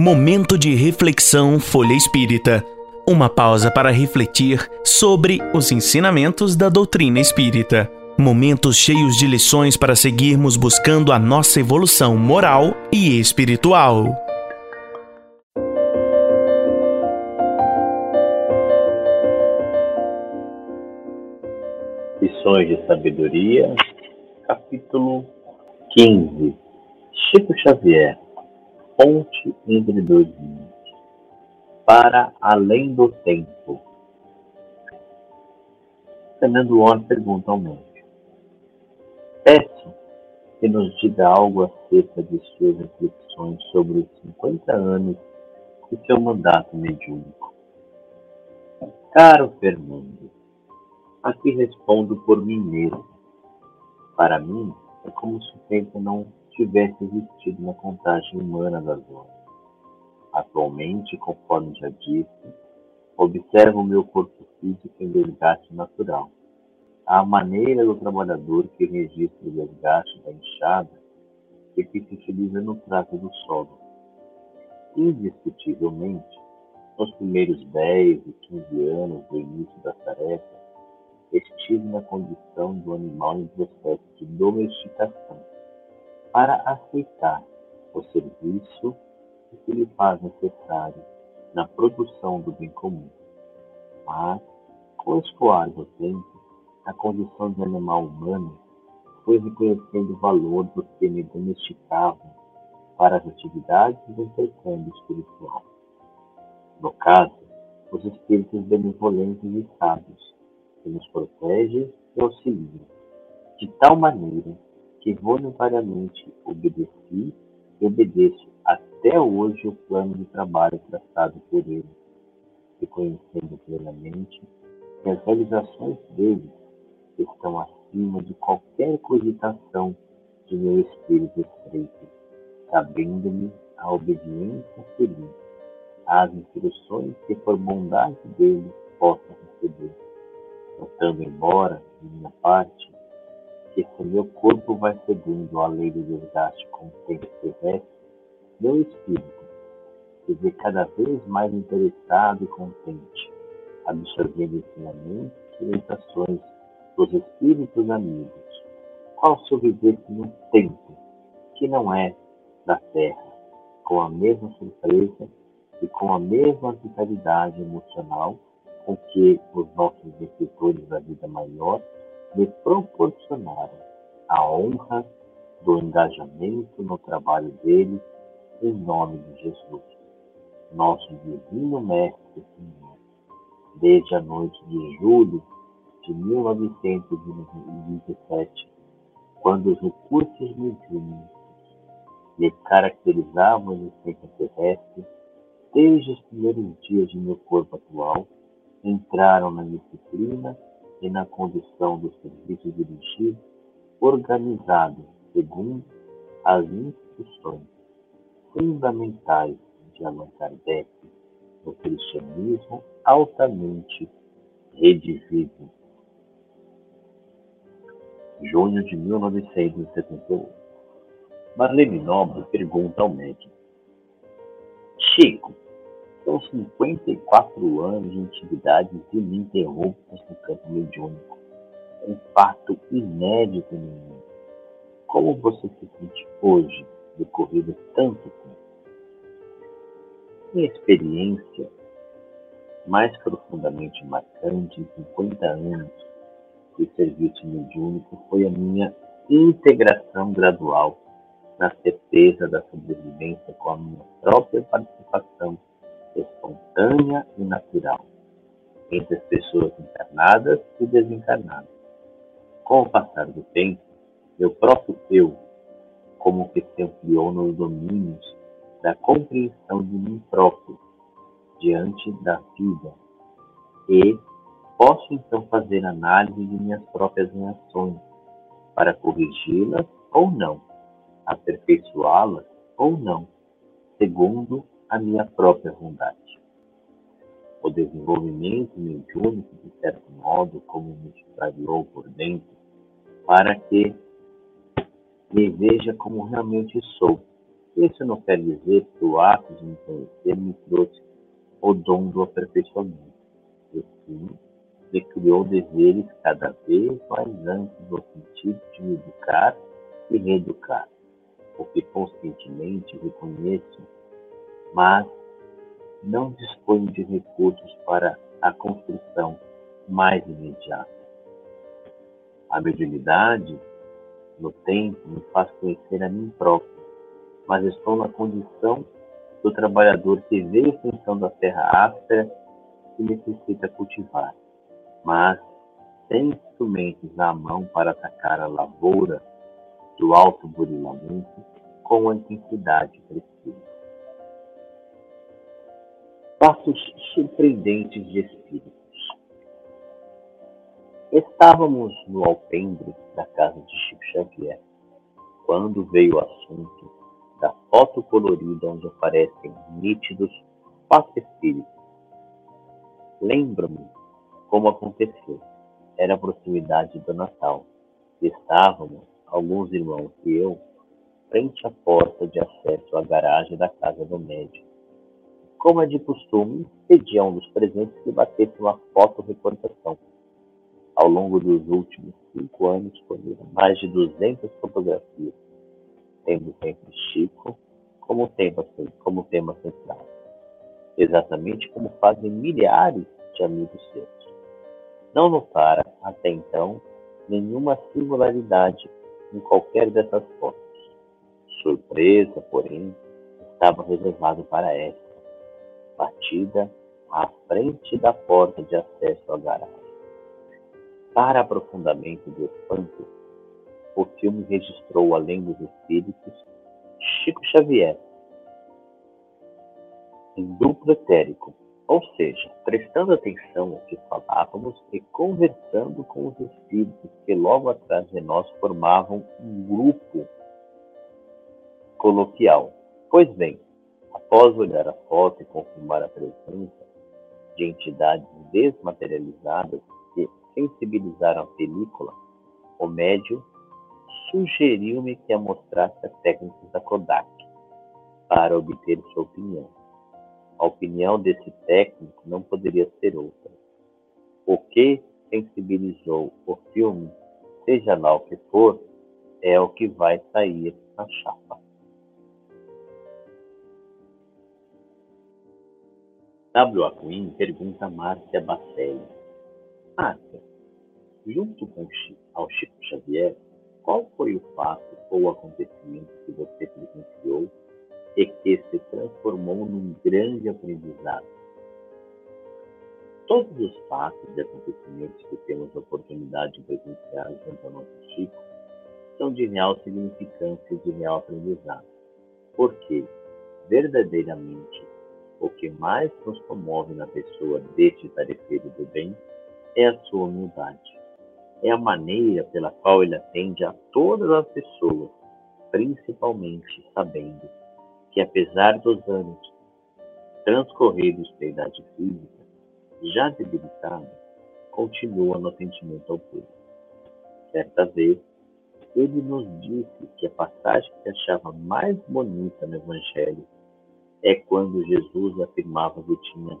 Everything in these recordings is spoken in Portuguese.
Momento de reflexão Folha Espírita. Uma pausa para refletir sobre os ensinamentos da doutrina espírita. Momentos cheios de lições para seguirmos buscando a nossa evolução moral e espiritual. Lições de Sabedoria, capítulo 15. Chico Xavier ponte entre dois mundos, para além do tempo. Fernando Or pergunta ao médico: Peço que nos diga algo acerca de suas reflexões sobre os 50 anos de seu mandato mediúnico. Caro Fernando, aqui respondo por mim mesmo. Para mim, é como se o tempo não tivesse existido na contagem humana das horas. Atualmente, conforme já disse, observo o meu corpo físico em desgaste natural. A maneira do trabalhador que registra o desgaste da enxada e que se utiliza no trato do solo. Indiscutivelmente, nos primeiros 10 e 15 anos do início da tarefa, estive na condição do animal em processo de domesticação para aceitar o serviço que se lhe faz necessário na produção do bem comum. Mas, com escoar do tempo, a condição de animal humano foi reconhecendo o valor do que me domesticavam para as atividades do intercâmbio espiritual. No caso, os espíritos benevolentes e sábios, que nos protegem e auxiliam, de tal maneira que voluntariamente obedeci e obedeço até hoje o plano de trabalho traçado por ele, reconhecendo plenamente que as realizações dele estão acima de qualquer cogitação de meu espírito estreito, sabendo-me a obediência feliz às instruções que por bondade dele possa receber, notando embora, de minha parte, que se meu corpo vai cedendo à lei do desgaste com o tempo terrestre, meu espírito se vê cada vez mais interessado e contente, absorvendo ensinamentos e orientações dos espíritos amigos, qual seu viver no tempo, que não é da terra, com a mesma surpresa e com a mesma vitalidade emocional com que os nossos escritores da vida maior me proporcionaram a honra do engajamento no trabalho deles em nome de Jesus, nosso divino Mestre Senhor. Desde a noite de julho de 1927, quando os recursos mediúnicos me caracterizavam a existência terrestre, desde os primeiros dias de meu corpo atual, entraram na disciplina e na condução do serviço dirigido, organizado segundo as instruções fundamentais de Allan Kardec no cristianismo altamente redigível. Junho de 1978. Marlene Nobre pergunta ao médico: Chico, são 54 anos de atividades ininterruptas no campo mediúnico. Um fato inédito no mundo. Como você se sente hoje, decorrido tanto tempo? Minha experiência mais profundamente marcante em 50 anos de serviço mediúnico foi a minha integração gradual na certeza da sobrevivência com a minha própria participação espontânea e natural entre as pessoas encarnadas e desencarnadas. Com o passar do tempo, meu próprio eu, como que se ampliou nos domínios da compreensão de mim próprio diante da vida e posso então fazer análise de minhas próprias reações para corrigi-las ou não, aperfeiçoá-las ou não, segundo a minha própria vontade. O desenvolvimento mediúnico, de certo modo, como me extraiu por dentro, para que me veja como realmente sou Isso não quer dizer que o ato de me conhecer me trouxe o dom do aperfeiçoamento. E sim, me criou deveres cada vez mais amplos no sentido de me educar e reeducar, porque conscientemente reconheço, mas não disponho de recursos para a construção mais imediata. A mediunidade, no tempo, me faz conhecer a mim próprio, mas estou na condição do trabalhador que veio em função da terra áspera e necessita cultivar, mas sem instrumentos na mão para atacar a lavoura do alto burilamento com a intensidade precisa. Passos surpreendentes de espíritos. Estávamos no alpendre da casa de Chico Xavier, quando veio o assunto da foto colorida onde aparecem nítidos quatro espíritos. Lembro-me como aconteceu. Era a proximidade do Natal. Estávamos, alguns irmãos e eu, frente à porta de acesso à garagem da casa do médico. Como é de costume, pedi a um dos presentes que batesse uma foto-reportação. Ao longo dos últimos cinco anos, foram mais de 200 fotografias tendo sempre Chico como tema, como tema central, exatamente como fazem milhares de amigos seus. Não notara, até então, nenhuma singularidade em qualquer dessas fotos. Surpresa, porém, estava reservado para esta, batida à frente da porta de acesso à garagem. Para aprofundamento do espanto, o filme registrou, além dos espíritos, Chico Xavier, em duplo etérico, ou seja, prestando atenção ao que falávamos e conversando com os espíritos que logo atrás de nós formavam um grupo coloquial. Pois bem, após olhar a foto e confirmar a presença de entidades desmaterializadas que sensibilizaram a película, o médium sugeriu-me que a mostrasse as técnicas da Kodak para obter sua opinião. A opinião desse técnico não poderia ser outra. O que sensibilizou o filme, seja lá o que for, é o que vai sair na chapa. W. Queen pergunta a Márcia Bacelli. Márcia, junto com ao Chico Xavier, qual foi o fato ou acontecimento que você presenciou e que se transformou num grande aprendizado? Todos os fatos e acontecimentos que temos a oportunidade de presenciar junto ao nosso Chico são de real significância e de real aprendizado, porque, verdadeiramente, o que mais nos comove na pessoa deste tarefeiro do bem é a sua humildade é a maneira pela qual ele atende a todas as pessoas, principalmente sabendo que, apesar dos anos transcorridos pela idade física, já debilitado, continua no atendimento ao povo. Certa vez, ele nos disse que a passagem que achava mais bonita no Evangelho é quando Jesus afirmava que tinha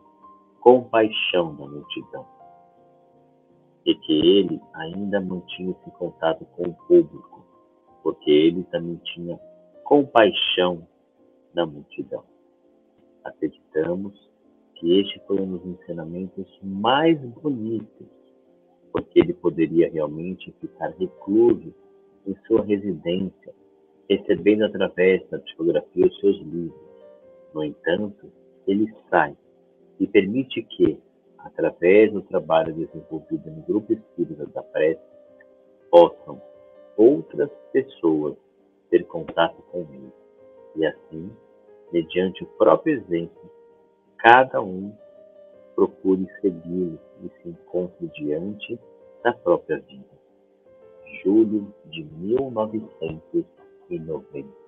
compaixão da multidão e que ele ainda mantinha esse contato com o público, porque ele também tinha compaixão da multidão. Acreditamos que este foi um dos ensinamentos mais bonitos, porque ele poderia realmente ficar recluso em sua residência, recebendo através da psicografia os seus livros. No entanto, ele sai e permite que, através do trabalho desenvolvido no Grupo Espírita da Prece, possam outras pessoas ter contato com ele. E assim, mediante o próprio exemplo, cada um procure segui-lo e se encontre diante da própria vida. Julho de 1990.